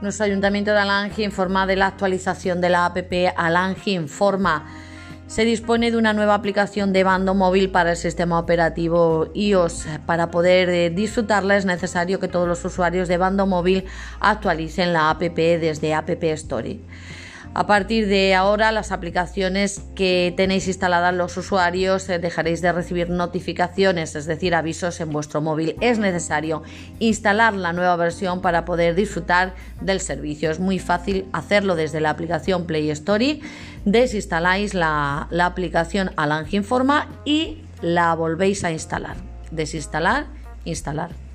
Nuestro Ayuntamiento de Alange informa de la actualización de la APP Alange Informa. Se dispone de una nueva aplicación de bando móvil para el sistema operativo iOS. Para poder eh, disfrutarla es necesario que todos los usuarios de bando móvil actualicen la APP desde App Store. A partir de ahora, las aplicaciones que tenéis instaladas los usuarios eh, dejaréis de recibir notificaciones, es decir, avisos en vuestro móvil. Es necesario instalar la nueva versión para poder disfrutar del servicio. Es muy fácil hacerlo desde la aplicación Play Store. Desinstaláis la, la aplicación Alange Informa y la volvéis a instalar. Desinstalar, instalar.